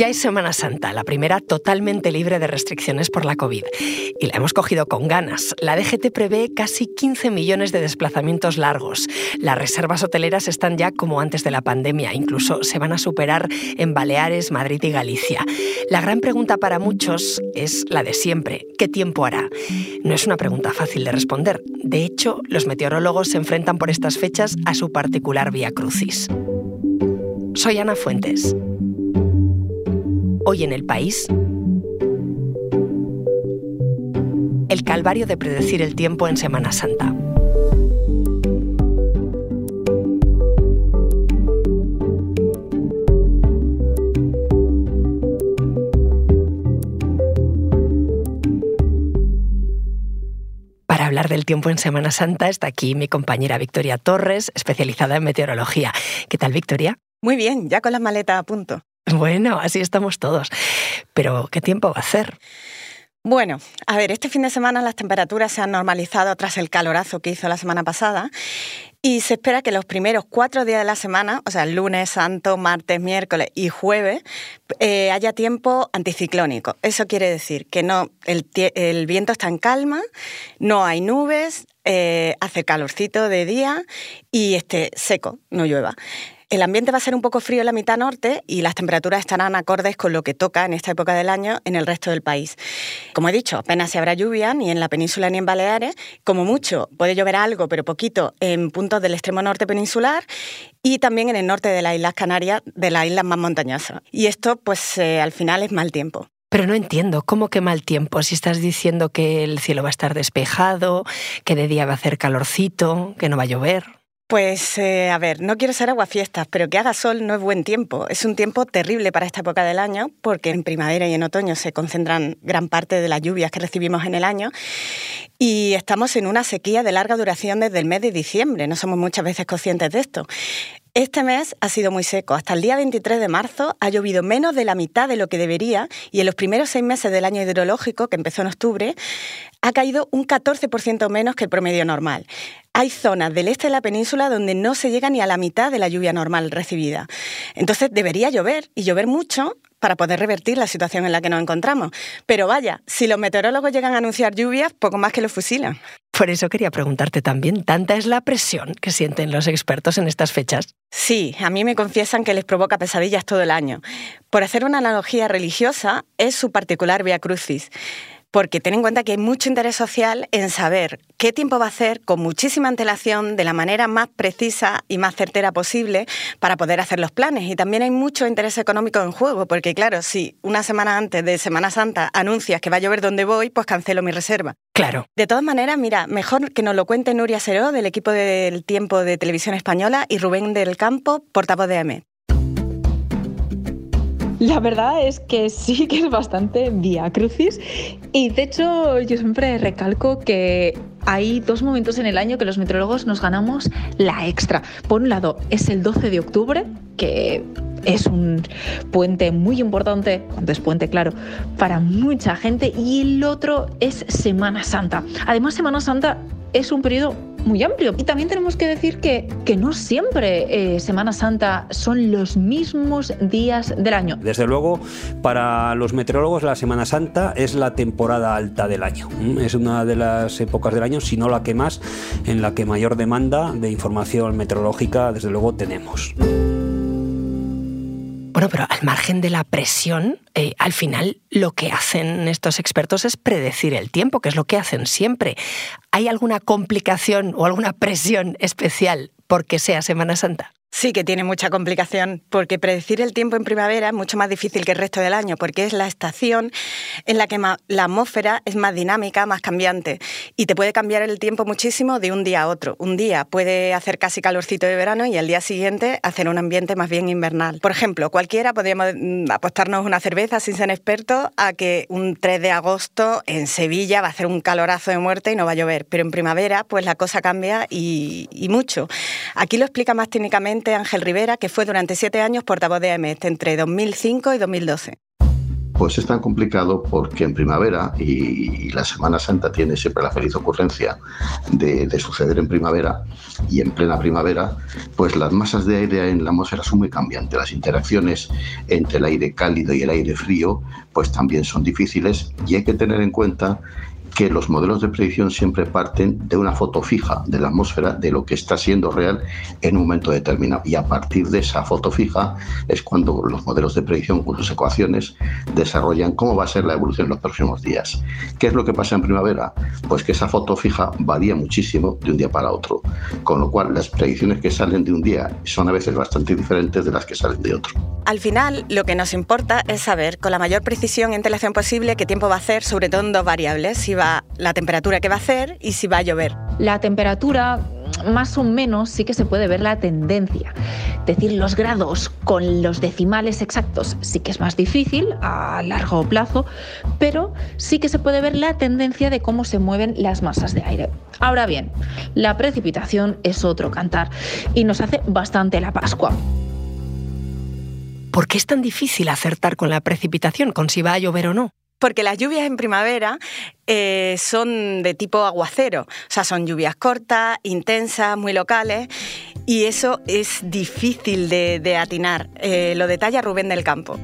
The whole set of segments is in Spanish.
Ya es Semana Santa, la primera totalmente libre de restricciones por la COVID. Y la hemos cogido con ganas. La DGT prevé casi 15 millones de desplazamientos largos. Las reservas hoteleras están ya como antes de la pandemia, incluso se van a superar en Baleares, Madrid y Galicia. La gran pregunta para muchos es la de siempre. ¿Qué tiempo hará? No es una pregunta fácil de responder. De hecho, los meteorólogos se enfrentan por estas fechas a su particular vía crucis. Soy Ana Fuentes. Hoy en el país, el calvario de predecir el tiempo en Semana Santa. Para hablar del tiempo en Semana Santa está aquí mi compañera Victoria Torres, especializada en meteorología. ¿Qué tal, Victoria? Muy bien, ya con las maletas a punto. Bueno, así estamos todos. Pero, ¿qué tiempo va a hacer? Bueno, a ver, este fin de semana las temperaturas se han normalizado tras el calorazo que hizo la semana pasada y se espera que los primeros cuatro días de la semana, o sea, lunes, santo, martes, miércoles y jueves, eh, haya tiempo anticiclónico. Eso quiere decir que no, el, viento está en calma, no hay nubes, eh, hace calorcito de día y esté seco, no llueva. El ambiente va a ser un poco frío en la mitad norte y las temperaturas estarán acordes con lo que toca en esta época del año en el resto del país. Como he dicho, apenas se habrá lluvia ni en la península ni en Baleares. Como mucho, puede llover algo, pero poquito, en puntos del extremo norte peninsular y también en el norte de las Islas Canarias, de las islas más montañosas. Y esto, pues eh, al final es mal tiempo. Pero no entiendo, ¿cómo que mal tiempo? Si estás diciendo que el cielo va a estar despejado, que de día va a hacer calorcito, que no va a llover. Pues eh, a ver, no quiero ser aguafiestas, pero que haga sol no es buen tiempo. Es un tiempo terrible para esta época del año, porque en primavera y en otoño se concentran gran parte de las lluvias que recibimos en el año. Y estamos en una sequía de larga duración desde el mes de diciembre. No somos muchas veces conscientes de esto. Este mes ha sido muy seco. Hasta el día 23 de marzo ha llovido menos de la mitad de lo que debería y en los primeros seis meses del año hidrológico, que empezó en octubre, ha caído un 14% menos que el promedio normal. Hay zonas del este de la península donde no se llega ni a la mitad de la lluvia normal recibida. Entonces debería llover y llover mucho para poder revertir la situación en la que nos encontramos. Pero vaya, si los meteorólogos llegan a anunciar lluvias, poco más que lo fusilan. Por eso quería preguntarte también, ¿tanta es la presión que sienten los expertos en estas fechas? Sí, a mí me confiesan que les provoca pesadillas todo el año. Por hacer una analogía religiosa, es su particular via crucis porque ten en cuenta que hay mucho interés social en saber qué tiempo va a hacer con muchísima antelación, de la manera más precisa y más certera posible para poder hacer los planes. Y también hay mucho interés económico en juego, porque claro, si una semana antes de Semana Santa anuncias que va a llover donde voy, pues cancelo mi reserva. Claro. De todas maneras, mira, mejor que nos lo cuente Nuria Seró, del equipo del Tiempo de Televisión Española, y Rubén del Campo, portavoz de AMET. La verdad es que sí que es bastante vía crucis y de hecho yo siempre recalco que hay dos momentos en el año que los meteorólogos nos ganamos la extra. Por un lado es el 12 de octubre, que es un puente muy importante, cuando es puente, claro, para mucha gente, y el otro es Semana Santa. Además, Semana Santa es un periodo muy amplio. Y también tenemos que decir que, que no siempre eh, Semana Santa son los mismos días del año. Desde luego, para los meteorólogos la Semana Santa es la temporada alta del año. Es una de las épocas del año, si no la que más, en la que mayor demanda de información meteorológica, desde luego, tenemos. Bueno, pero al margen de la presión, eh, al final lo que hacen estos expertos es predecir el tiempo, que es lo que hacen siempre. ¿Hay alguna complicación o alguna presión especial porque sea Semana Santa? Sí que tiene mucha complicación, porque predecir el tiempo en primavera es mucho más difícil que el resto del año, porque es la estación en la que la atmósfera es más dinámica, más cambiante, y te puede cambiar el tiempo muchísimo de un día a otro. Un día puede hacer casi calorcito de verano y al día siguiente hacer un ambiente más bien invernal. Por ejemplo, cualquiera podríamos mm, apostarnos una cerveza sin ser expertos a que un 3 de agosto en Sevilla va a hacer un calorazo de muerte y no va a llover, pero en primavera pues la cosa cambia y, y mucho. Aquí lo explica más técnicamente Ángel Rivera, que fue durante siete años portavoz de AMET entre 2005 y 2012. Pues es tan complicado porque en primavera, y, la Semana Santa tiene siempre la feliz ocurrencia de, de, suceder en primavera, y en plena primavera, pues las masas de aire en la atmósfera son muy cambiantes. Las interacciones entre el aire cálido y el aire frío, pues también son difíciles, y hay que tener en cuenta que los modelos de predicción siempre parten de una foto fija de la atmósfera, de lo que está siendo real en un momento determinado. Y a partir de esa foto fija es cuando los modelos de predicción con sus ecuaciones desarrollan cómo va a ser la evolución en los próximos días. ¿Qué es lo que pasa en primavera? Pues que esa foto fija varía muchísimo de un día para otro, con lo cual las predicciones que salen de un día son a veces bastante diferentes de las que salen de otro. Al final, lo que nos importa es saber con la mayor precisión y antelación posible qué tiempo va a hacer, sobre todo en dos variables, si va la temperatura que va a hacer y si va a llover. La temperatura más o menos sí que se puede ver la tendencia. Decir los grados con los decimales exactos sí que es más difícil a largo plazo, pero sí que se puede ver la tendencia de cómo se mueven las masas de aire. Ahora bien, la precipitación es otro cantar y nos hace bastante la Pascua. ¿Por qué es tan difícil acertar con la precipitación, con si va a llover o no? Porque las lluvias en primavera eh, son de tipo aguacero, o sea, son lluvias cortas, intensas, muy locales, y eso es difícil de, atinar. Eh, lo detalla Rubén del Campo.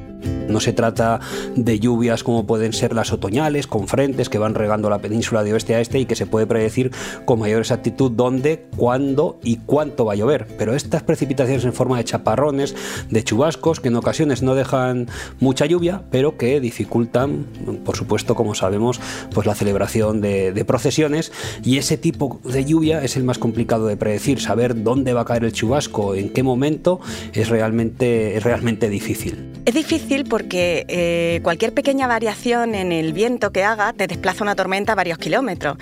No se trata de lluvias como pueden ser las otoñales, con frentes que van regando la península de oeste a este y que se puede predecir con mayor exactitud dónde, cuándo y cuánto va a llover. Pero estas precipitaciones en forma de chaparrones, de chubascos, que en ocasiones no dejan mucha lluvia, pero que dificultan, por supuesto, como sabemos, pues la celebración de, procesiones. Y ese tipo de lluvia es el más complicado de predecir. Saber dónde va a caer el chubasco, en qué momento, es realmente, es realmente difícil. Es difícil porque eh, cualquier pequeña variación en el viento que haga te desplaza una tormenta varios kilómetros.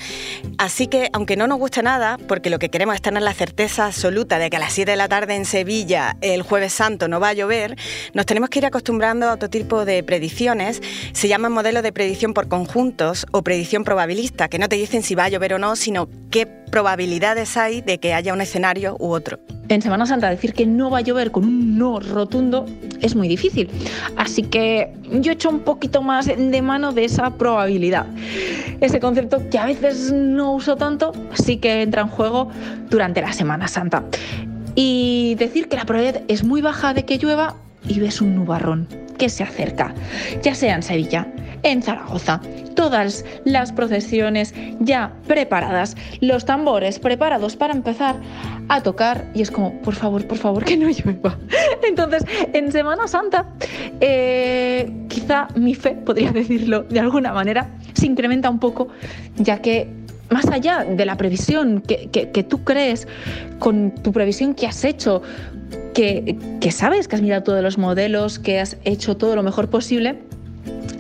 Así que, aunque no nos guste nada, porque lo que queremos es tener la certeza absoluta de que a las 7 de la tarde en Sevilla, el jueves santo, no va a llover, nos tenemos que ir acostumbrando a otro tipo de predicciones. Se llaman modelos de predicción por conjuntos o predicción probabilista, que no te dicen si va a llover o no, sino qué probabilidades hay de que haya un escenario u otro. En Semana Santa decir que no va a llover con un no rotundo es muy difícil. Así que yo echo un poquito más de mano de esa probabilidad. Ese concepto que a veces no uso tanto, sí que entra en juego durante la Semana Santa. Y decir que la probabilidad es muy baja de que llueva y ves un nubarrón que se acerca, ya sea en Sevilla, en Zaragoza. Todas las procesiones ya preparadas, los tambores preparados para empezar a tocar y es como, por favor, por favor, que no llueva. Entonces, en Semana Santa, eh, quizá mi fe, podría decirlo de alguna manera, se incrementa un poco, ya que más allá de la previsión que, que, tú crees, con tu previsión que has hecho, que, que, sabes que has mirado todos los modelos, que has hecho todo lo mejor posible,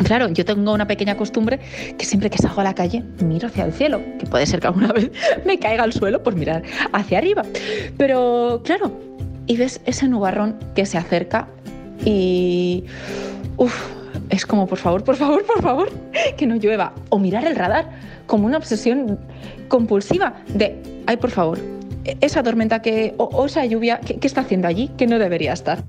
Claro, yo tengo una pequeña costumbre que siempre que salgo a la calle miro hacia el cielo, que puede ser que alguna vez me caiga al suelo por mirar hacia arriba. Pero claro, y ves ese nubarrón que se acerca y... Uf, es como, por favor, por favor, por favor, que no llueva. O mirar el radar como una obsesión compulsiva de, ay, por favor, esa tormenta que, o, esa lluvia, ¿qué, ¿qué está haciendo allí? Que no debería estar.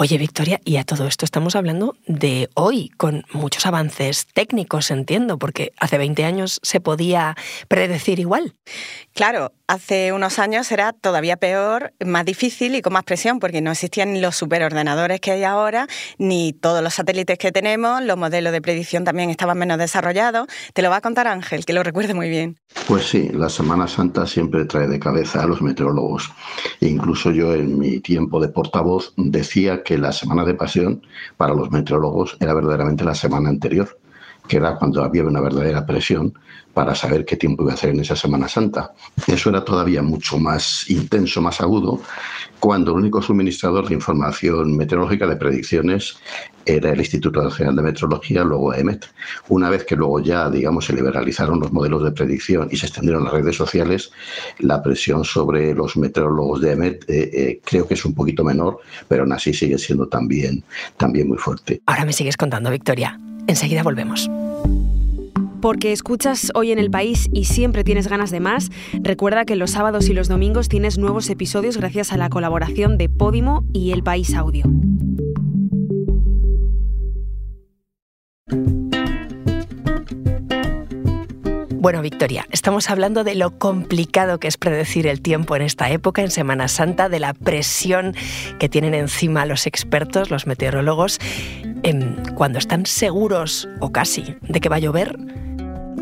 Oye, Victoria, y a todo esto estamos hablando de hoy, con muchos avances técnicos, entiendo, porque hace 20 años se podía predecir igual. Claro, hace unos años era todavía peor, más difícil y con más presión, porque no existían ni los superordenadores que hay ahora, ni todos los satélites que tenemos, los modelos de predicción también estaban menos desarrollados. Te lo va a contar Ángel, que lo recuerde muy bien. Pues sí, la Semana Santa siempre trae de cabeza a los meteorólogos. E incluso yo en mi tiempo de portavoz decía que la Semana de Pasión para los meteorólogos era verdaderamente la semana anterior que era cuando había una verdadera presión para saber qué tiempo iba a hacer en esa Semana Santa. Eso era todavía mucho más intenso, más agudo, cuando el único suministrador de información meteorológica de predicciones era el Instituto Nacional de Meteorología, luego EMET. Una vez que luego ya, digamos, se liberalizaron los modelos de predicción y se extendieron las redes sociales, la presión sobre los meteorólogos de EMET eh, eh, creo que es un poquito menor, pero aún así sigue siendo también, también muy fuerte. Ahora me sigues contando, Victoria. Enseguida volvemos porque escuchas hoy en el país y siempre tienes ganas de más, recuerda que los sábados y los domingos tienes nuevos episodios gracias a la colaboración de Podimo y El País Audio. Bueno, Victoria, estamos hablando de lo complicado que es predecir el tiempo en esta época, en Semana Santa, de la presión que tienen encima los expertos, los meteorólogos, em, cuando están seguros, o casi, de que va a llover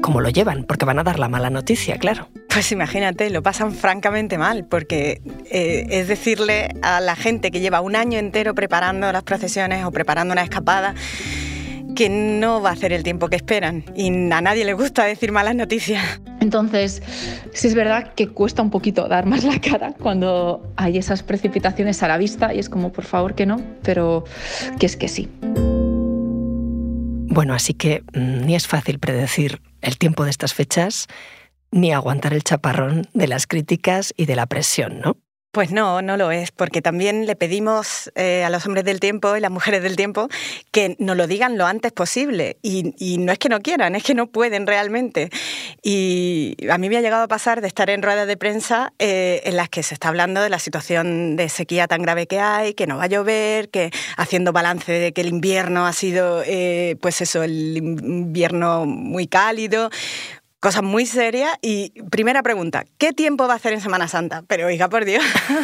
¿cómo lo llevan? Porque van a dar la mala noticia, claro. Pues imagínate, lo pasan francamente mal, porque eh, es decirle a la gente que lleva un año entero preparando las procesiones o preparando una escapada, que no va a hacer el tiempo que esperan y a nadie le gusta decir malas noticias. Entonces, sí es verdad que cuesta un poquito dar más la cara cuando hay esas precipitaciones a la vista y es como, por favor, que no, pero que es que sí. Bueno, así que mm, ni es fácil predecir el tiempo de estas fechas, ni aguantar el chaparrón de las críticas y de la presión, ¿no? Pues no, no lo es, porque también le pedimos eh, a los hombres del tiempo y las mujeres del tiempo que nos lo digan lo antes posible. Y, no es que no quieran, es que no pueden realmente. Y a mí me ha llegado a pasar de estar en ruedas de prensa eh, en las que se está hablando de la situación de sequía tan grave que hay, que no va a llover, que haciendo balance de que el invierno ha sido, eh, pues eso, el invierno muy cálido cosas muy serias. Y primera pregunta, ¿qué tiempo va a hacer en Semana Santa? Pero oiga, por Dios,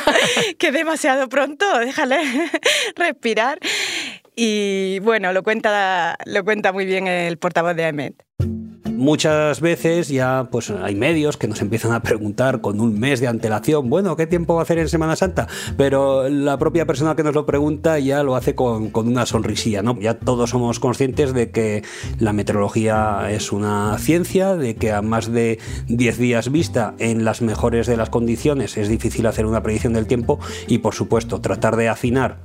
que demasiado pronto, déjale respirar. Y bueno, lo cuenta, lo cuenta muy bien el portavoz de AEMET. Muchas veces ya pues hay medios que nos empiezan a preguntar con un mes de antelación, bueno, ¿qué tiempo va a hacer en Semana Santa? Pero la propia persona que nos lo pregunta ya lo hace con, con una sonrisilla, ¿no? Ya todos somos conscientes de que la meteorología es una ciencia, de que a más de 10 días vista en las mejores de las condiciones es difícil hacer una predicción del tiempo y por supuesto tratar de afinar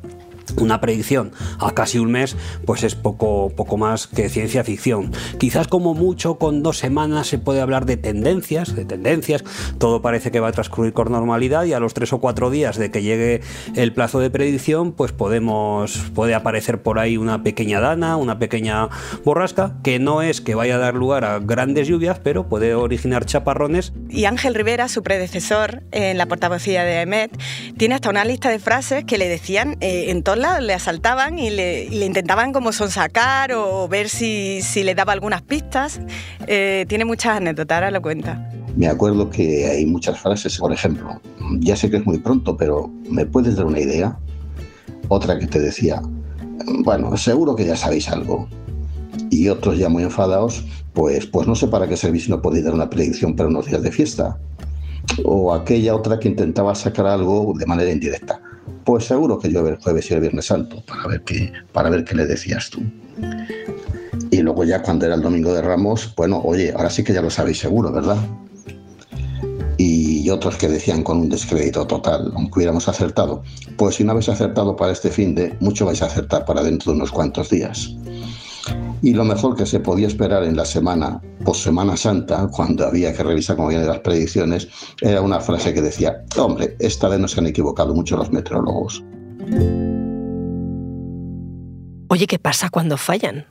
una predicción a casi un mes, pues es poco, poco más que ciencia ficción. Quizás como mucho con dos semanas se puede hablar de tendencias, de tendencias, todo parece que va a transcurrir con normalidad y a los tres o cuatro días de que llegue el plazo de predicción, pues podemos, puede aparecer por ahí una pequeña dana, una pequeña borrasca, que no es que vaya a dar lugar a grandes lluvias, pero puede originar chaparrones. Y Ángel Rivera, su predecesor en la portavocía de EMET, tiene hasta una lista de frases que le decían eh, en le asaltaban y le, intentaban como sonsacar o ver si, le daba algunas pistas. Eh, tiene muchas anécdotas, ahora lo cuenta. Me acuerdo que hay muchas frases, por ejemplo, ya sé que es muy pronto, pero ¿me puedes dar una idea? Otra que te decía, bueno, seguro que ya sabéis algo. Y otros ya muy enfadados, pues, pues no sé para qué servicio no podéis dar una predicción para unos días de fiesta. O aquella otra que intentaba sacar algo de manera indirecta. Pues seguro que llueve el jueves y el viernes santo, para ver qué, para ver qué le decías tú. Y luego ya cuando era el domingo de Ramos, bueno, oye, ahora sí que ya lo sabéis seguro, ¿verdad? Y otros que decían con un descrédito total, aunque hubiéramos acertado, pues si no habéis acertado para este fin de, mucho vais a acertar para dentro de unos cuantos días. Y lo mejor que se podía esperar en la semana, post Semana Santa, cuando había que revisar como vienen las predicciones, era una frase que decía, hombre, esta vez no se han equivocado mucho los meteorólogos. Oye, ¿qué pasa cuando fallan?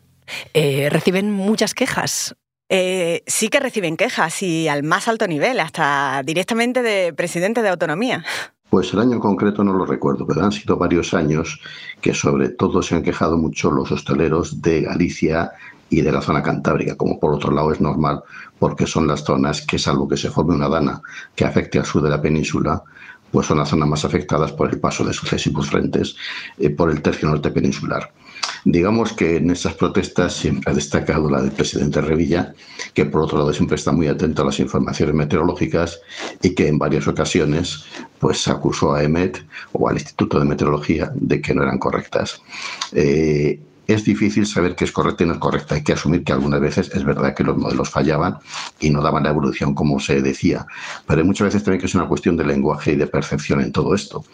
Eh, ¿Reciben muchas quejas? Eh, sí que reciben quejas y al más alto nivel, hasta directamente de presidente de autonomía. Pues el año en concreto no lo recuerdo, pero han sido varios años que sobre todo se han quejado mucho los hosteleros de Galicia y de la zona cantábrica, como por otro lado es normal, porque son las zonas que, salvo que se forme una dana que afecte al sur de la península, pues son las zonas más afectadas por el paso de sucesivos frentes eh, por el tercio norte peninsular. Digamos que en esas protestas siempre ha destacado la del presidente Revilla, que por otro lado siempre está muy atento a las informaciones meteorológicas y que en varias ocasiones pues acusó a EMET o al Instituto de Meteorología de que no eran correctas. Eh, es difícil saber qué es correcto y no es correcto. Hay que asumir que algunas veces es verdad que los modelos fallaban y no daban la evolución como se decía, pero muchas veces también que es una cuestión de lenguaje y de percepción en todo esto.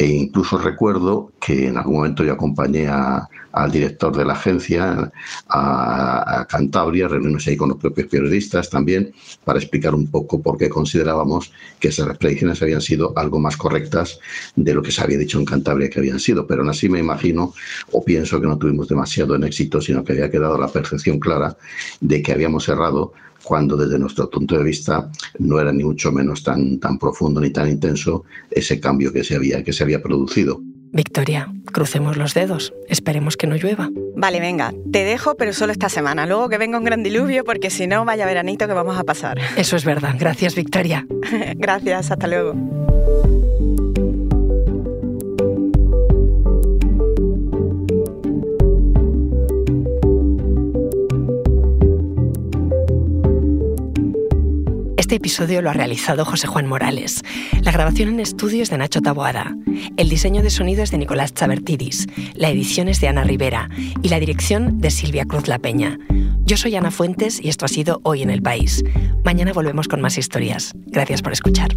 E incluso recuerdo que en algún momento yo acompañé al director de la agencia a, Cantabria, reunirnos ahí con los propios periodistas también, para explicar un poco por qué considerábamos que esas predicciones habían sido algo más correctas de lo que se había dicho en Cantabria que habían sido. Pero aún así me imagino o pienso que no tuvimos demasiado en éxito, sino que había quedado la percepción clara de que habíamos errado cuando desde nuestro punto de vista no era ni mucho menos tan, tan profundo ni tan intenso ese cambio que se había, que se había producido. Victoria, crucemos los dedos, esperemos que no llueva. Vale, venga, te dejo, pero solo esta semana. Luego que venga un gran diluvio, porque si no, vaya veranito que vamos a pasar. Eso es verdad. Gracias, Victoria. Gracias, hasta luego. Este episodio lo ha realizado José Juan Morales. La grabación en estudio es de Nacho Taboada. El diseño de sonido es de Nicolás Chabertidis. La edición es de Ana Rivera. Y la dirección de Silvia Cruz La Peña. Yo soy Ana Fuentes y esto ha sido Hoy en el País. Mañana volvemos con más historias. Gracias por escuchar.